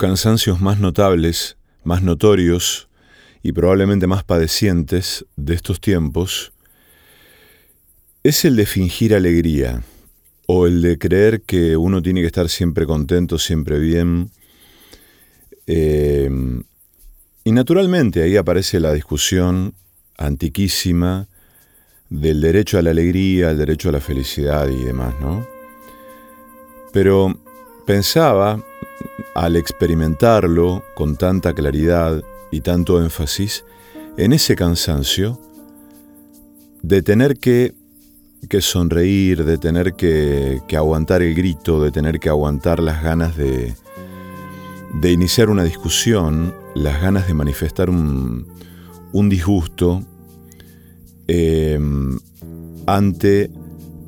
Cansancios más notables, más notorios y probablemente más padecientes de estos tiempos es el de fingir alegría o el de creer que uno tiene que estar siempre contento, siempre bien. Eh, y naturalmente ahí aparece la discusión antiquísima del derecho a la alegría, el derecho a la felicidad y demás, ¿no? Pero pensaba, al experimentarlo con tanta claridad y tanto énfasis, en ese cansancio de tener que, que sonreír, de tener que, que, aguantar el grito, de tener que aguantar las ganas de, de iniciar una discusión, las ganas de manifestar un, un disgusto eh, ante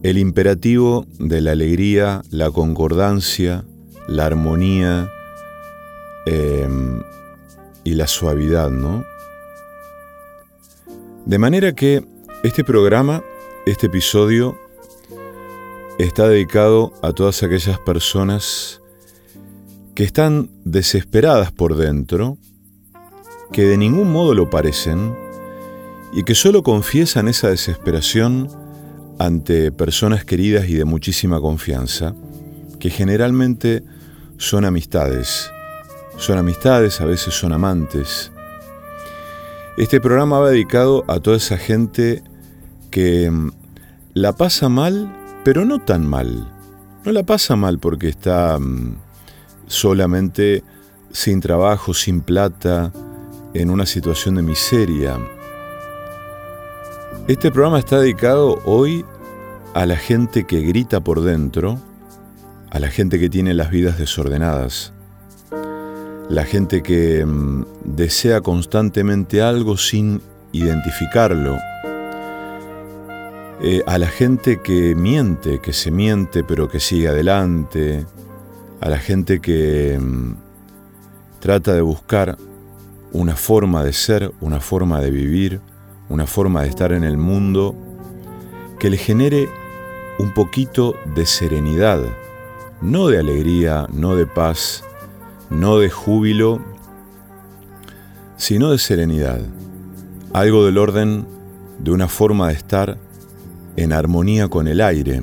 el imperativo de la alegría, la concordancia, la armonía em, y la suavidad, ¿no? De manera que este programa, este episodio, está dedicado a todas aquellas personas que están desesperadas por dentro, que de ningún modo lo parecen, y que solo confiesan esa desesperación ante personas queridas y de muchísima confianza, que generalmente son amistades. Son amistades, a veces son amantes. Este programa va dedicado a toda esa gente que mm, la pasa mal, pero no tan mal. No la pasa mal porque está mm, solamente sin trabajo, sin plata, en una situación de miseria. Este programa está dedicado hoy a la gente que grita por dentro, a la gente que tiene las vidas desordenadas, la gente que mm, desea constantemente algo sin identificarlo, eh, a la gente que miente, que se miente pero que sigue adelante, a la gente que mm, trata de buscar una forma de ser, una forma de vivir, una forma de estar en el mundo que le genere un poquito de serenidad, no de alegría, no de paz, no de júbilo, sino de serenidad, algo del orden de una forma de estar en armonía con el aire.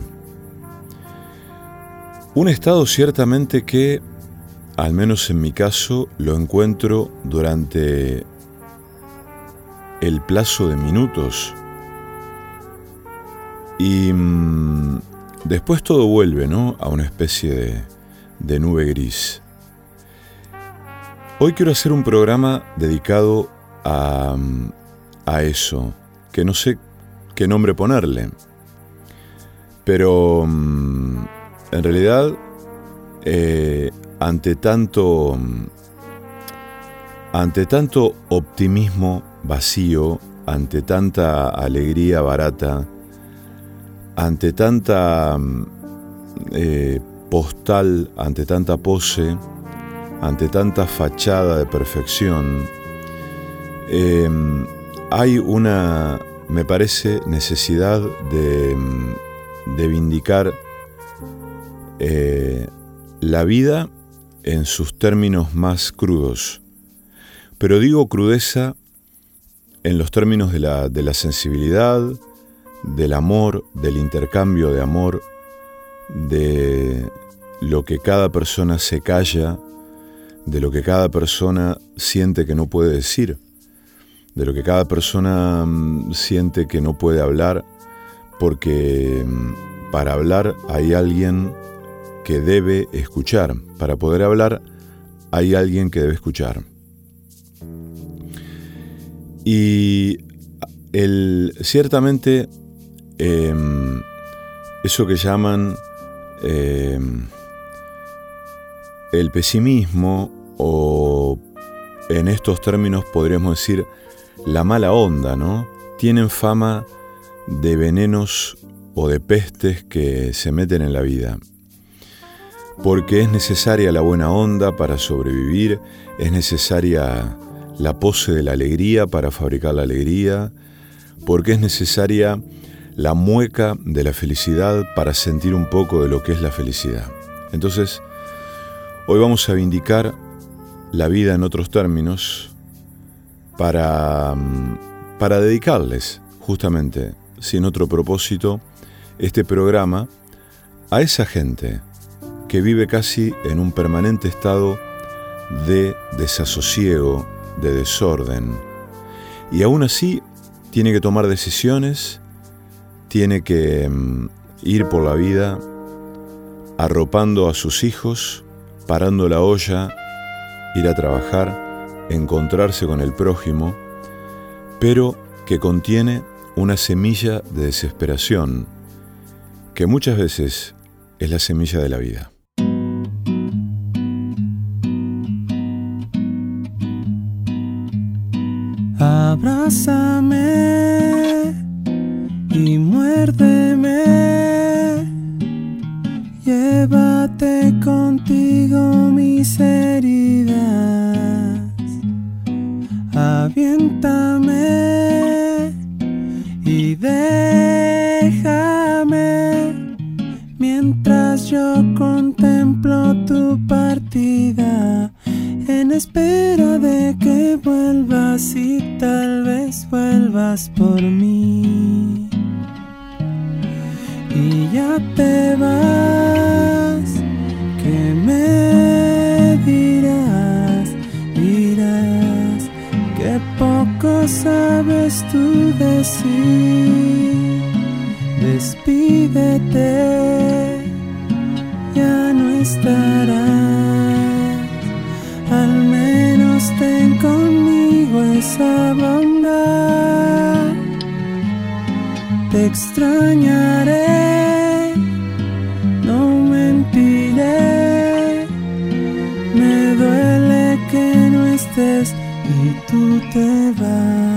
Un estado ciertamente que, al menos en mi caso, lo encuentro durante el plazo de minutos. Y mm, después todo vuelve, ¿no? A una especie de, de nube gris. Hoy quiero hacer un programa dedicado a, mm, a eso, que no sé qué nombre ponerle. Pero mm, en realidad, eh, ante tanto, ante tanto optimismo vacío, ante tanta alegría barata, ante tanta mm, eh, postal, ante tanta pose, ante tanta fachada de perfección, em, hay una, me parece, necesidad de, mm, de vindicar eh, la vida en sus términos más crudos. Pero digo crudeza en los términos de la, de la sensibilidad, del amor, del intercambio de amor, de lo que cada persona se calla, de lo que cada persona siente que no puede decir, de lo que cada persona mm, siente que no puede hablar, porque mm, para hablar hay alguien que debe escuchar, para poder hablar hay alguien que debe escuchar. Y el, ciertamente em, eso que llaman em, el pesimismo o en estos términos podríamos decir la mala onda, ¿no? Tienen fama de venenos o de pestes que se meten en la vida. Porque es necesaria la buena onda para sobrevivir, es necesaria la pose de la alegría para fabricar la alegría, porque es necesaria la mueca de la felicidad para sentir un poco de lo que es la felicidad. Entonces, Hoy vamos a vindicar la vida en otros términos para, mm, para dedicarles justamente, sin otro propósito, este programa a esa gente que vive casi en un permanente estado de desasosiego, de desorden, y aún así tiene que tomar decisiones, tiene que mm, ir por la vida arropando a sus hijos, parando la olla, ir a trabajar, encontrarse con el prójimo, pero que contiene una semilla de desesperación, que muchas veces es la semilla de la vida. Abrázame y muérdeme. Llévate contigo mis heridas. Aviéntame y déjame mientras yo contemplo tu partida en espera de que vuelvas y tal vez vuelvas por mí. Y ya te vas, que me dirás, dirás que poco sabes tú decir. Despídete, ya no estarás al menos ten conmigo esa bondad. Te extrañaré, te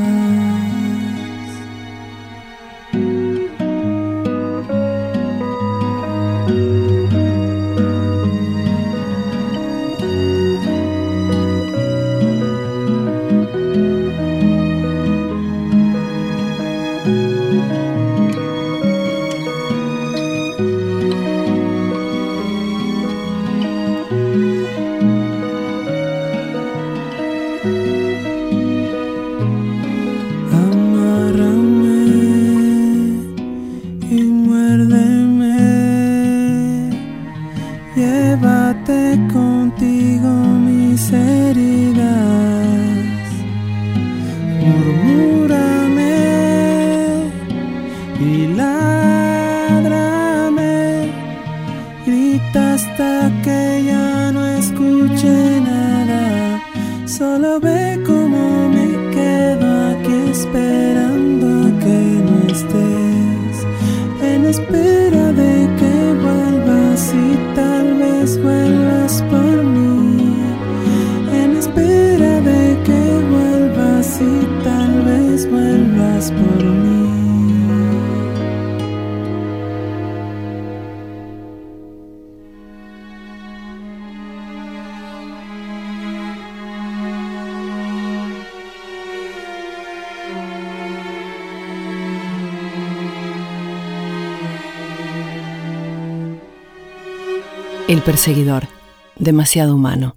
El perseguidor, demasiado humano.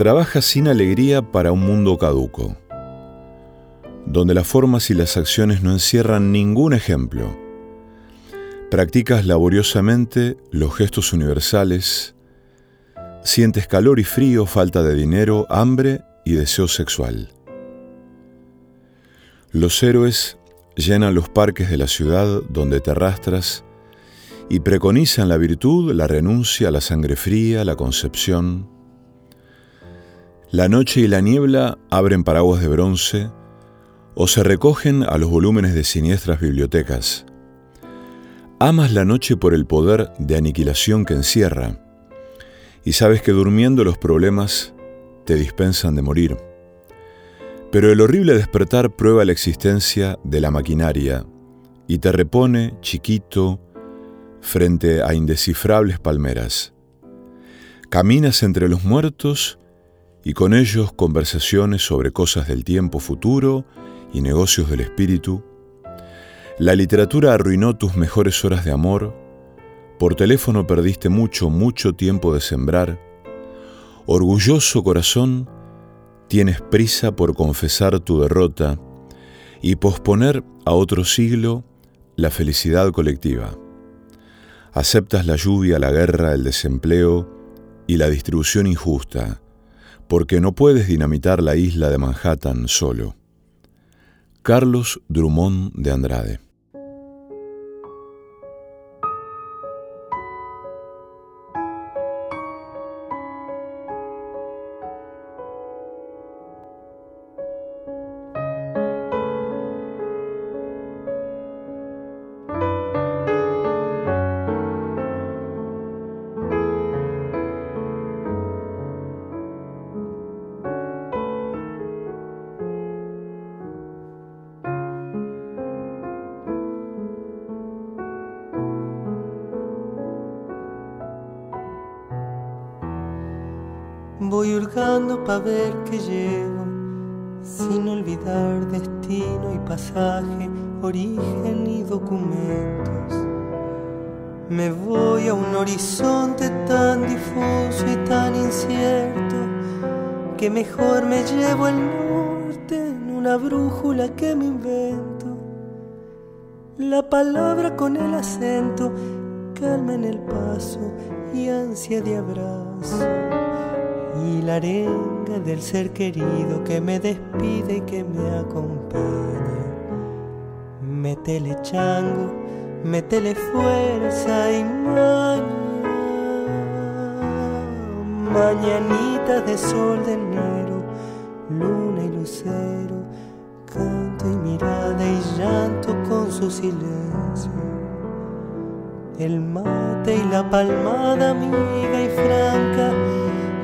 Trabaja sin alegría para un mundo caduco, donde las formas y las acciones no encierran ningún ejemplo. Practicas laboriosamente los gestos universales, sientes calor y frío, falta de dinero, hambre y deseo sexual. Los héroes llenan los parques de la ciudad donde te arrastras y preconizan la virtud, la renuncia, la sangre fría, la concepción. La noche y la niebla abren paraguas de bronce o se recogen a los volúmenes de siniestras bibliotecas. Amas la noche por el poder de aniquilación que encierra y sabes que durmiendo los problemas te dispensan de morir. Pero el horrible despertar prueba la existencia de la maquinaria y te repone, chiquito, frente a indescifrables palmeras. Caminas entre los muertos y con ellos conversaciones sobre cosas del tiempo futuro y negocios del espíritu. La literatura arruinó tus mejores horas de amor, por teléfono perdiste mucho, mucho tiempo de sembrar. Orgulloso corazón, tienes prisa por confesar tu derrota y posponer a otro siglo la felicidad colectiva. Aceptas la lluvia, la guerra, el desempleo y la distribución injusta, porque no puedes dinamitar la isla de Manhattan solo. Carlos Drummond de Andrade Voy hurgando pa' ver que llego, sin olvidar destino y pasaje, origen y documentos. Me voy a un horizonte tan difuso y tan incierto, que mejor me llevo el norte en una brújula que me invento. La palabra con el acento calma en el paso y ansia de abrazo y la arenga del ser querido que me despide y que me acompaña. Métele chango, métele fuerza y maña. Mañanitas de sol de enero, luna y lucero, canto y mirada y llanto con su silencio. El mate y la palmada amiga y franca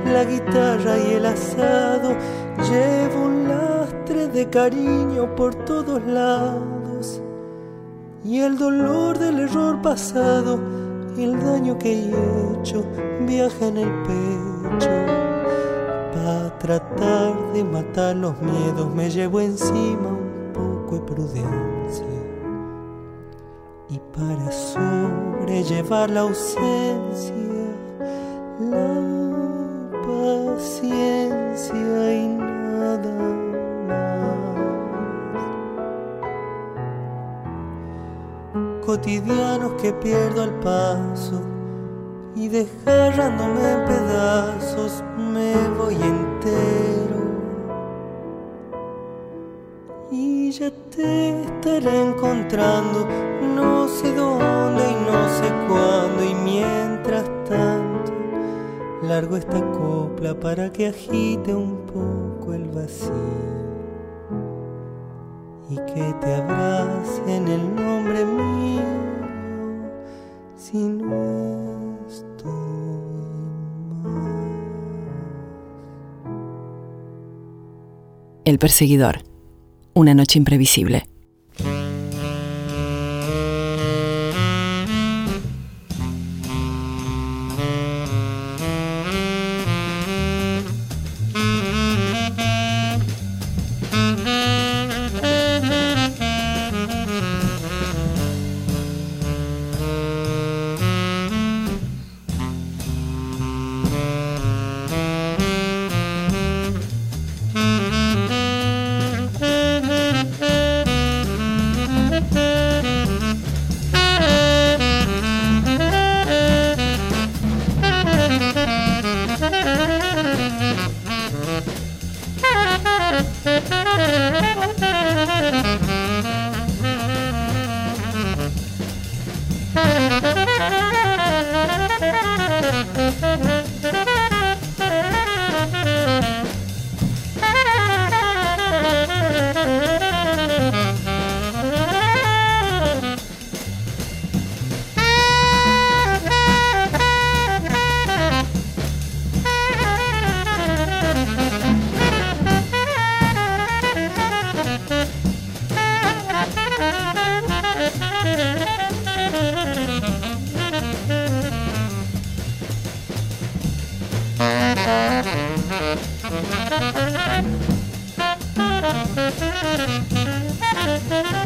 la guitarra y el asado. Llevo un lastre de cariño por todos lados. Y el dolor del error pasado y el daño que he hecho viaja en el pecho. Para tratar de matar los miedos me llevo encima un poco de prudencia. Y para sobrellevar la ausencia, la paciencia y nada más. Cotidianos que pierdo al paso y desgarrándome en pedazos me voy entero. Y ya te estaré encontrando, no sé dónde y no sé cuándo, y mientras largo esta copla para que agite un poco el vacío y que te abrace en el nombre mío si no estoy más. El perseguidor. Una noche imprevisible. Thank you.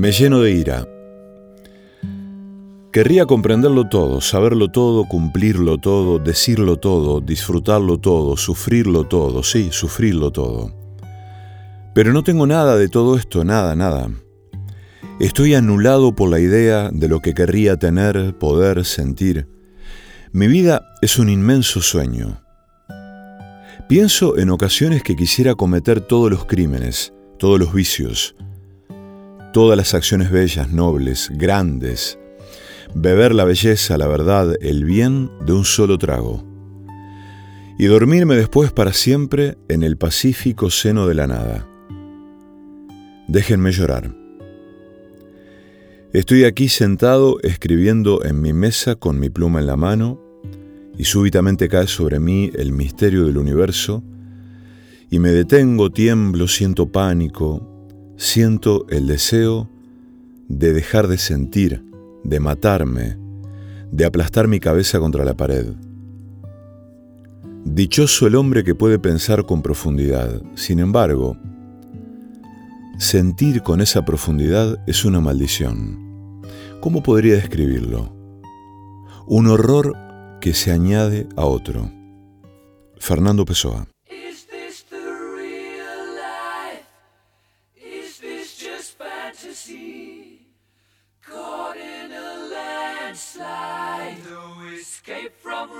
Me lleno de ira. Querría comprenderlo todo, saberlo todo, cumplirlo todo, decirlo todo, disfrutarlo todo, sufrirlo todo, sí, sufrirlo todo. Pero no tengo nada de todo esto, nada, nada. Estoy anulado por la idea de lo que querría tener, poder, sentir. Mi vida es un inmenso sueño. Pienso en ocasiones que quisiera cometer todos los crímenes, todos los vicios, todas las acciones bellas, nobles, grandes, beber la belleza, la verdad, el bien de un solo trago, y dormirme después para siempre en el pacífico seno de la nada. Déjenme llorar. Estoy aquí sentado escribiendo en mi mesa con mi pluma en la mano, y súbitamente cae sobre mí el misterio del universo, y me detengo, tiemblo, siento pánico, siento el deseo de dejar de sentir, de matarme, de aplastar mi cabeza contra la pared. Dichoso el hombre que puede pensar con profundidad. Sin embargo, sentir con esa profundidad es una maldición. ¿Cómo podría describirlo? Un horror que se añade a otro. Fernando Pessoa.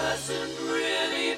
doesn't really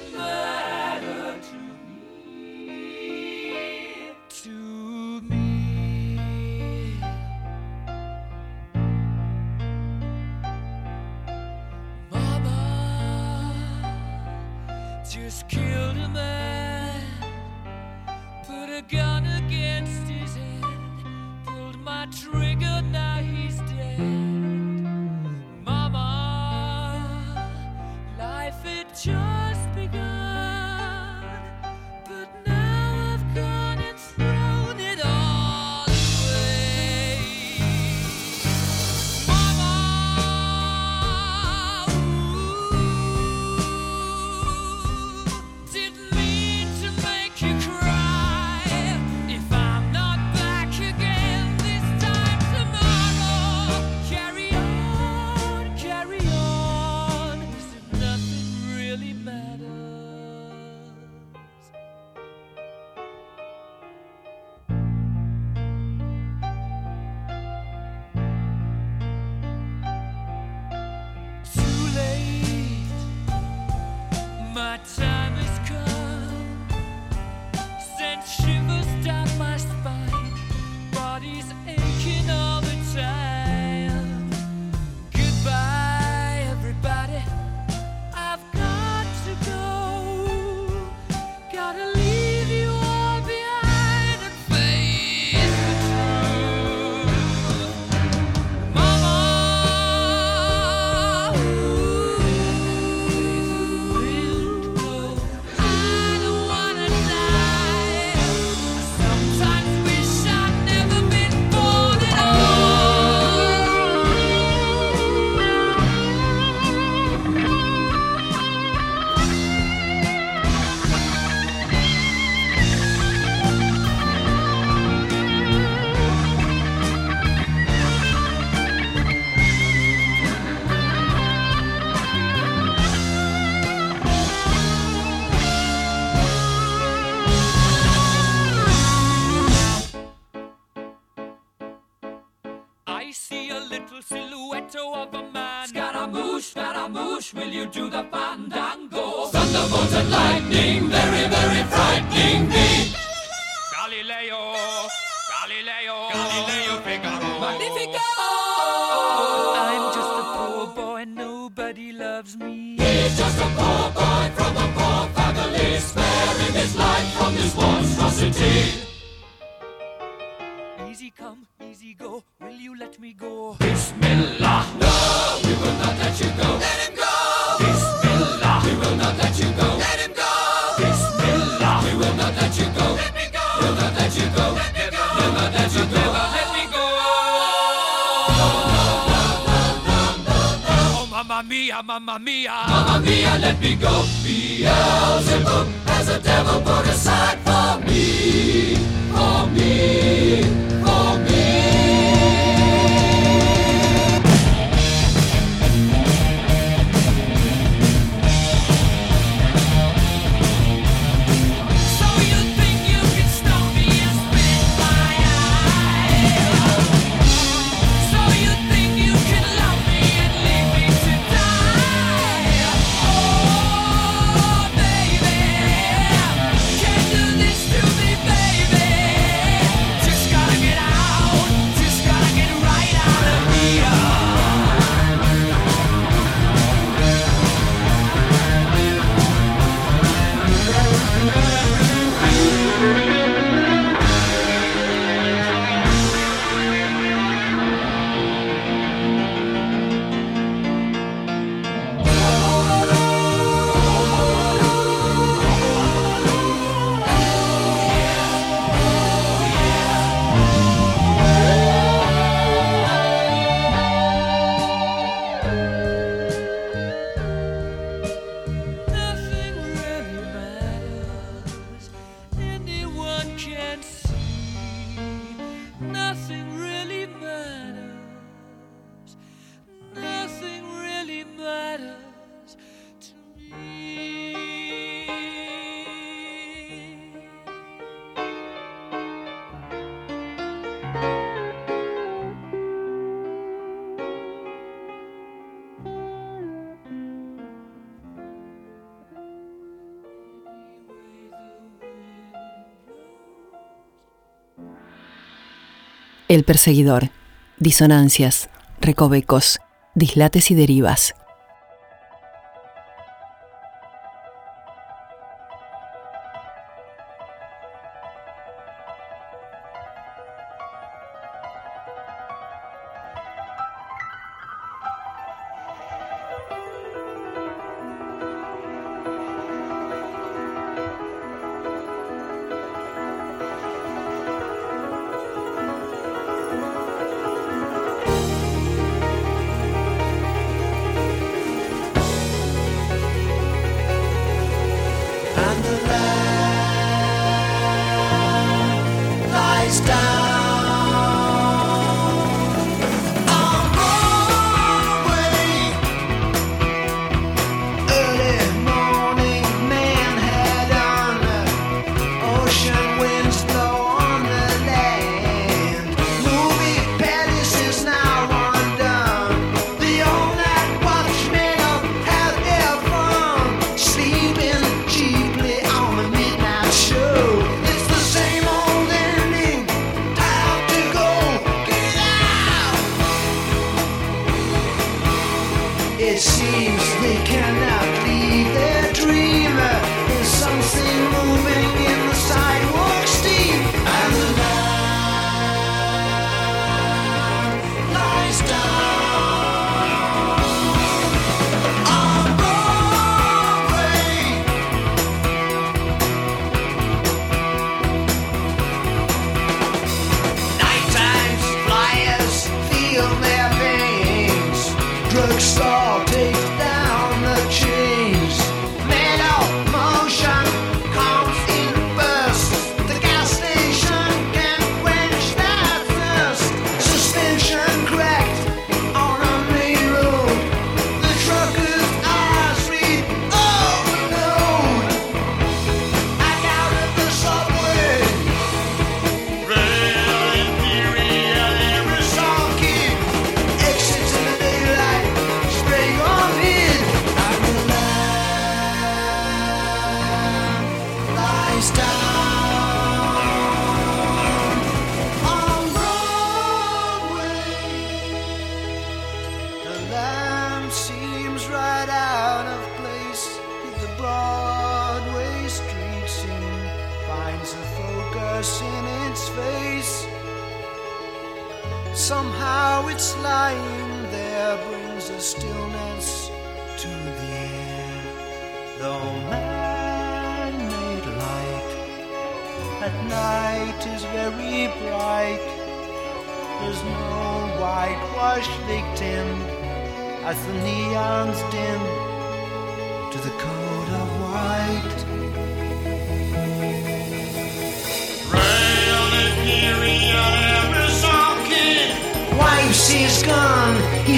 El perseguidor. Disonancias, recovecos, dislates y derivas.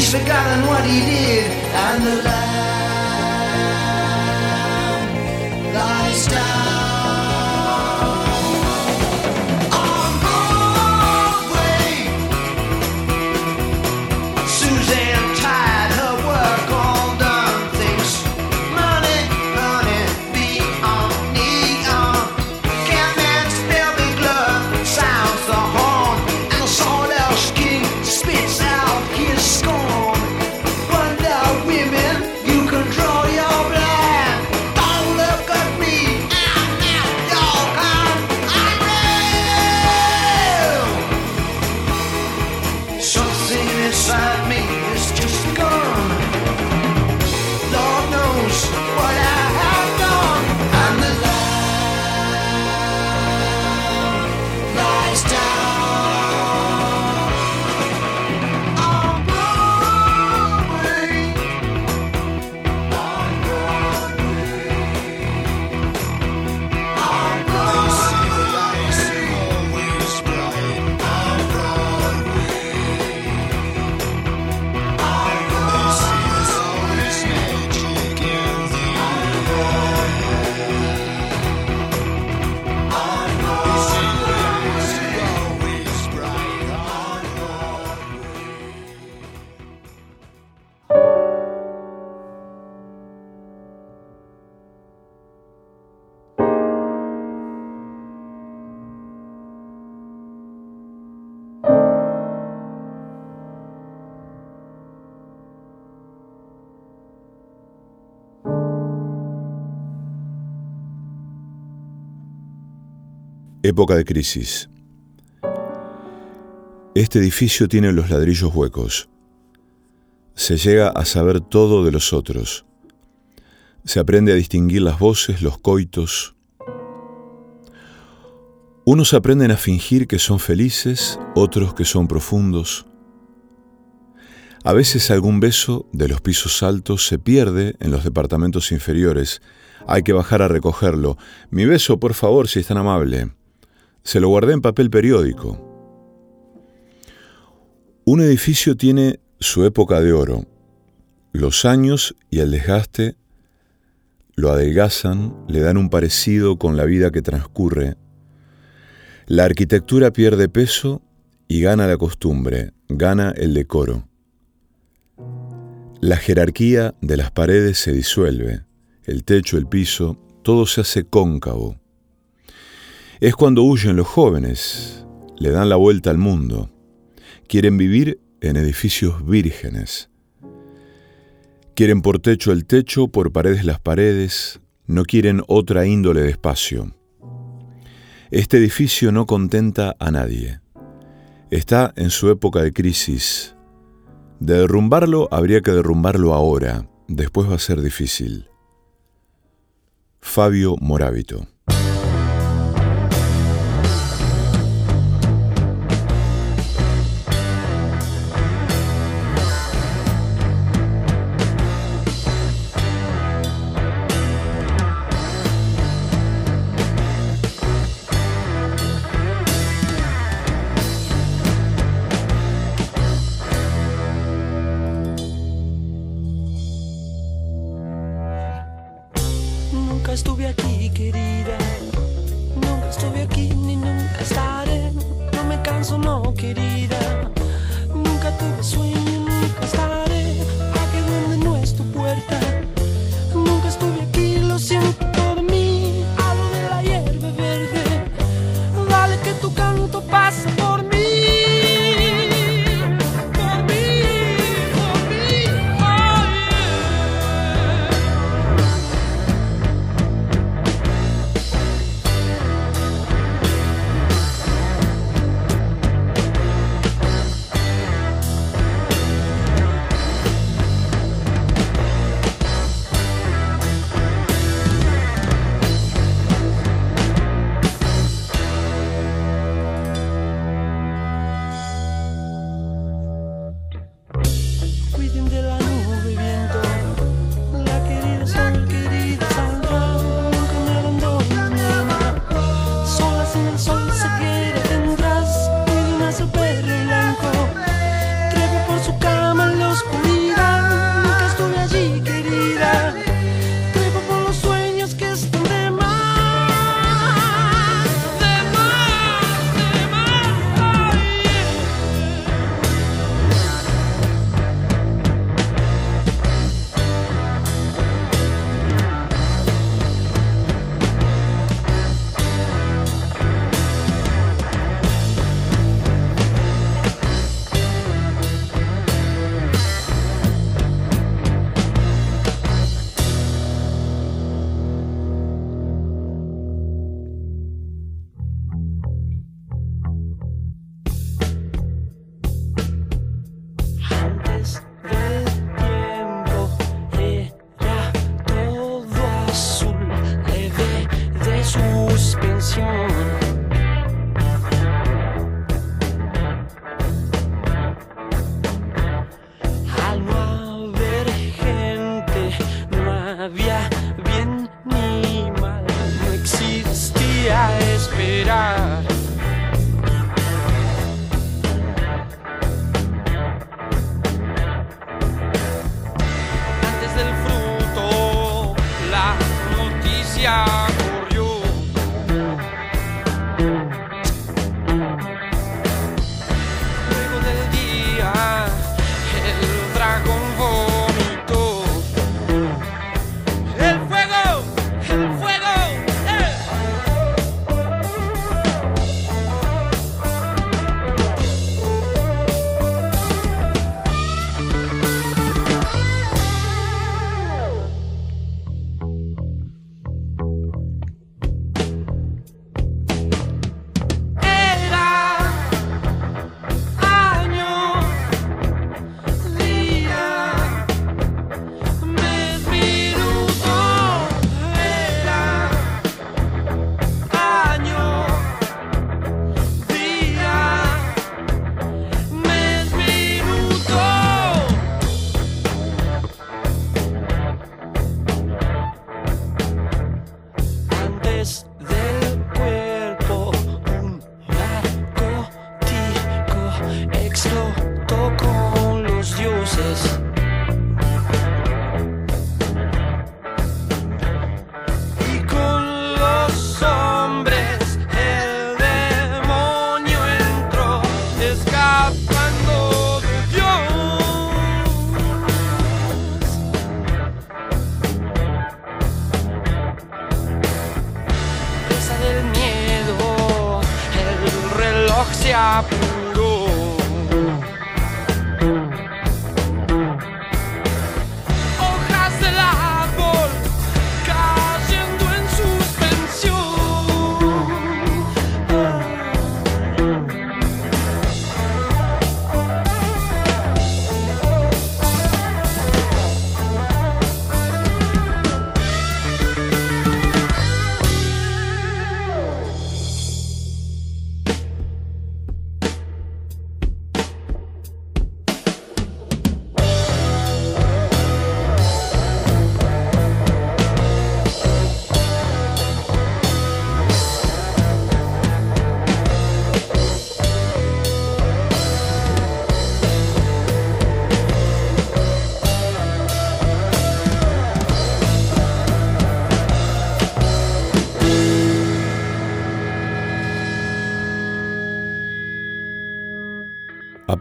He's forgotten what he did, and the lamb Época de crisis. Este edificio tiene los ladrillos huecos. Se llega a saber todo de los otros. Se aprende a distinguir las voces, los coitos. Unos aprenden a fingir que son felices, otros que son profundos. A veces algún beso de los pisos altos se pierde en los departamentos inferiores. Hay que bajar a recogerlo. Mi beso, por favor, si es tan amable. Se lo guardé en papel periódico. Un edificio tiene su época de oro. Los años y el desgaste lo adelgazan, le dan un parecido con la vida que transcurre. La arquitectura pierde peso y gana la costumbre, gana el decoro. La jerarquía de las paredes se disuelve, el techo, el piso, todo se hace cóncavo. Es cuando huyen los jóvenes, le dan la vuelta al mundo. Quieren vivir en edificios vírgenes. Quieren por techo el techo, por paredes las paredes, no quieren otra índole de espacio. Este edificio no contenta a nadie. Está en su época de crisis. De derrumbarlo habría que derrumbarlo ahora, después va a ser difícil. Fabio Morábito.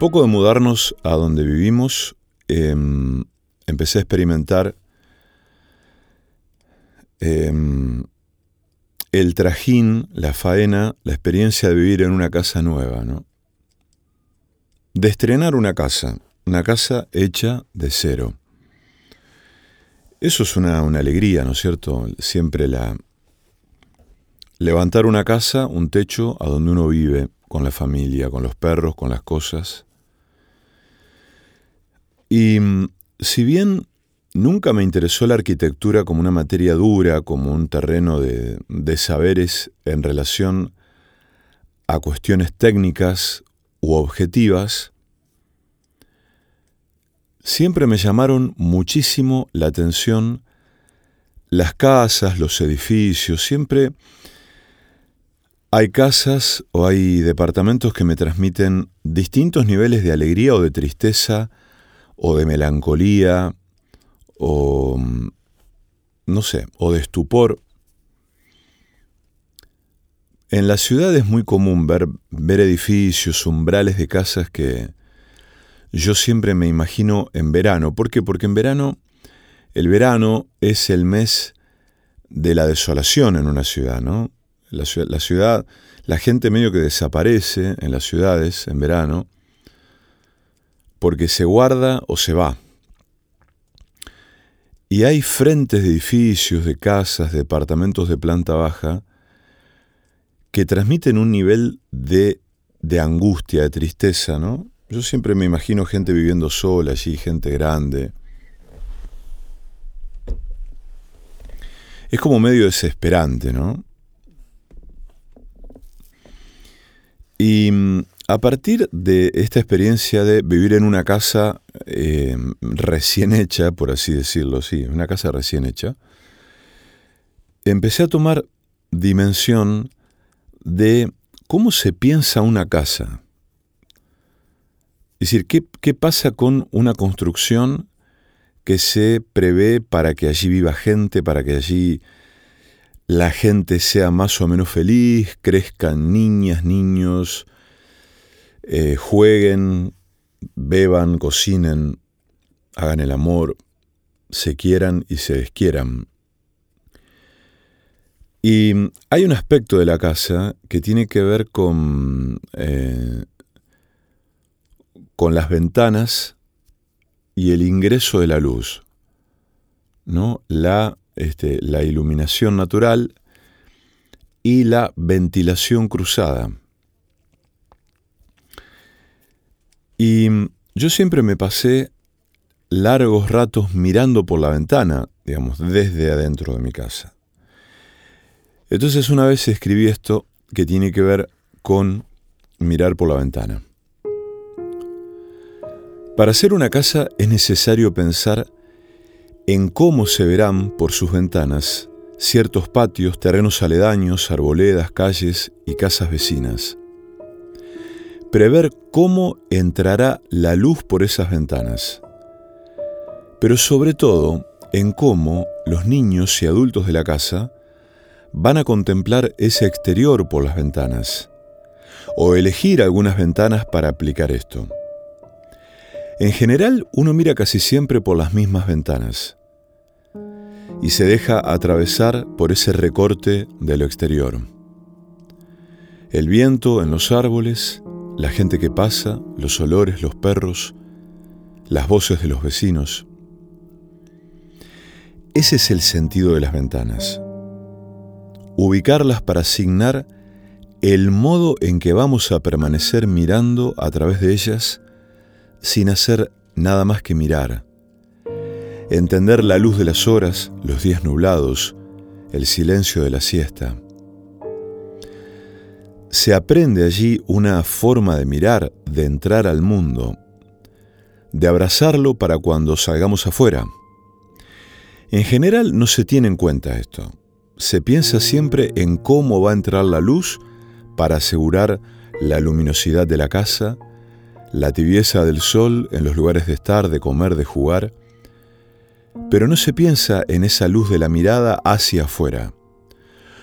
Poco de mudarnos a donde vivimos, em, empecé a experimentar em, el trajín, la faena, la experiencia de vivir en una casa nueva, ¿no? De estrenar una casa, una casa hecha de cero. Eso es una, una alegría, ¿no es cierto? Siempre la... Levantar una casa, un techo a donde uno vive, con la familia, con los perros, con las cosas. Y mm, si bien nunca me interesó la arquitectura como una materia dura, como un terreno de, de saberes en relación a cuestiones técnicas u objetivas, siempre me llamaron muchísimo la atención las casas, los edificios, siempre hay casas o hay departamentos que me transmiten distintos niveles de alegría o de tristeza o de melancolía o mm, no sé, o de estupor. En la ciudad es muy común ver, ver edificios, umbrales de casas que yo siempre me imagino en verano. ¿Por qué? Porque en verano, el verano es el mes de la desolación en una ciudad, ¿no? La la ciudad, la gente medio que desaparece en las ciudades en verano porque se guarda o se va. Y hay frentes de edificios, de casas, de departamentos de planta baja que transmiten un nivel de, de angustia, de tristeza, ¿no? Yo siempre me imagino gente viviendo sola allí, gente grande. Es como medio desesperante, ¿no? Y mm, a partir de esta experiencia de vivir en una casa eh, recién hecha, por así decirlo, sí, una casa recién hecha, empecé a tomar dimensión de cómo se piensa una casa. Es decir, ¿qué, qué pasa con una construcción que se prevé para que allí viva gente, para que allí la gente sea más o menos feliz, crezcan niñas, niños, eh, jueguen, beban, cocinen, hagan el amor, se quieran y se desquieran. Y hay un aspecto de la casa que tiene que ver con, eh, con las ventanas y el ingreso de la luz, ¿no? la, este, la iluminación natural y la ventilación cruzada. Y yo siempre me pasé largos ratos mirando por la ventana, digamos, desde adentro de mi casa. Entonces una vez escribí esto que tiene que ver con mirar por la ventana. Para hacer una casa es necesario pensar en cómo se verán por sus ventanas ciertos patios, terrenos aledaños, arboledas, calles y casas vecinas. Prever cómo entrará la luz por esas ventanas. Pero sobre todo en cómo los niños y adultos de la casa van a contemplar ese exterior por las ventanas, o elegir algunas ventanas para aplicar esto. En general, uno mira casi siempre por las mismas ventanas y se deja atravesar por ese recorte de lo exterior. El viento en los árboles, la gente que pasa, los olores, los perros, las voces de los vecinos. Ese es el sentido de las ventanas. Ubicarlas para asignar el modo en que vamos a permanecer mirando a través de ellas sin hacer nada más que mirar. Entender la luz de las horas, los días nublados, el silencio de la siesta. Se aprende allí una forma de mirar, de entrar al mundo, de abrazarlo para cuando salgamos afuera. En general no se tiene en cuenta esto. Se piensa siempre en cómo va a entrar la luz para asegurar la luminosidad de la casa, la tibieza del sol en los lugares de estar, de comer, de jugar, pero no se piensa en esa luz de la mirada hacia afuera.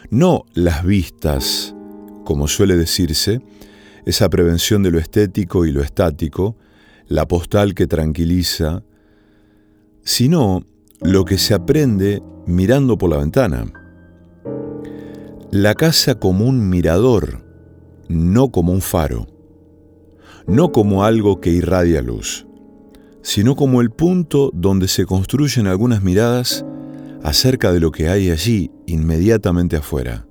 No las vistas, como suele decirse, esa prevención de lo estético y lo estático, la postal que tranquiliza, sino lo que se aprende mirando por la ventana. La casa como un mirador, no como un faro no como algo que irradia luz, sino como el punto donde se construyen algunas miradas acerca de lo que hay allí inmediatamente afuera.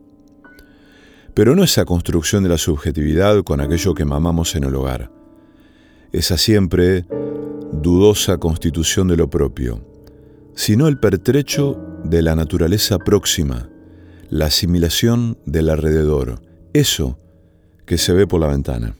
Pero no esa construcción de la subjetividad con aquello que mamamos en el hogar, esa siempre dudosa constitución de lo propio, sino el pertrecho de la naturaleza próxima, la asimilación del alrededor, eso que se ve por la ventana.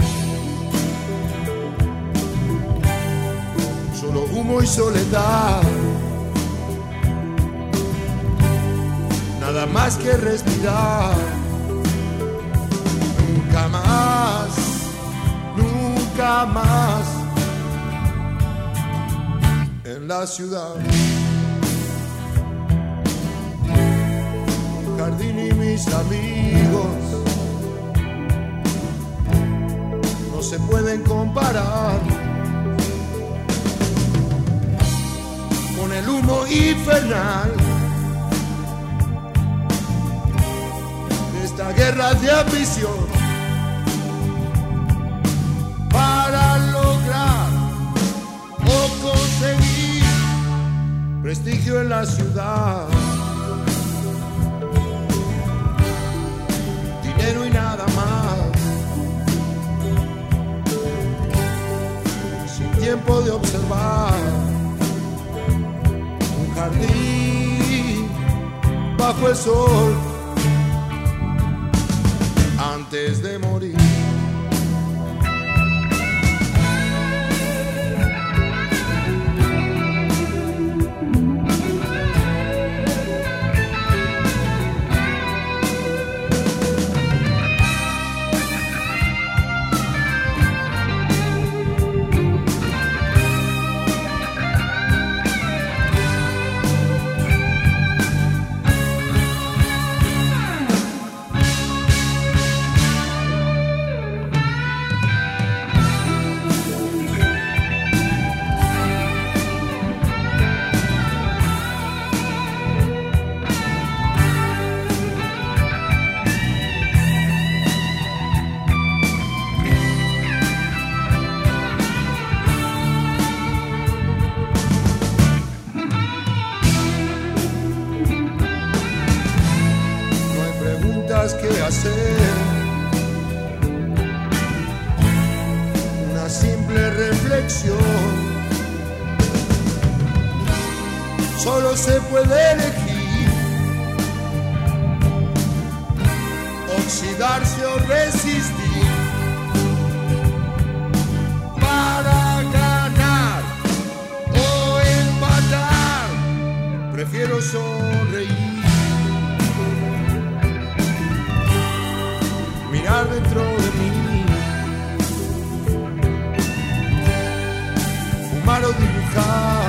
Solo humo y soledad. Nada más que respirar. Nunca más, nunca más. En la ciudad. Jardín y mis amigos. No se pueden comparar con el humo infernal de esta guerra de ambición para lograr o conseguir prestigio en la ciudad. Dinero y nada más. Sin tiempo de observar jardín bajo el sol antes de morir. pero sonreír. Mirar dentro de mí. Fumar o dibujar.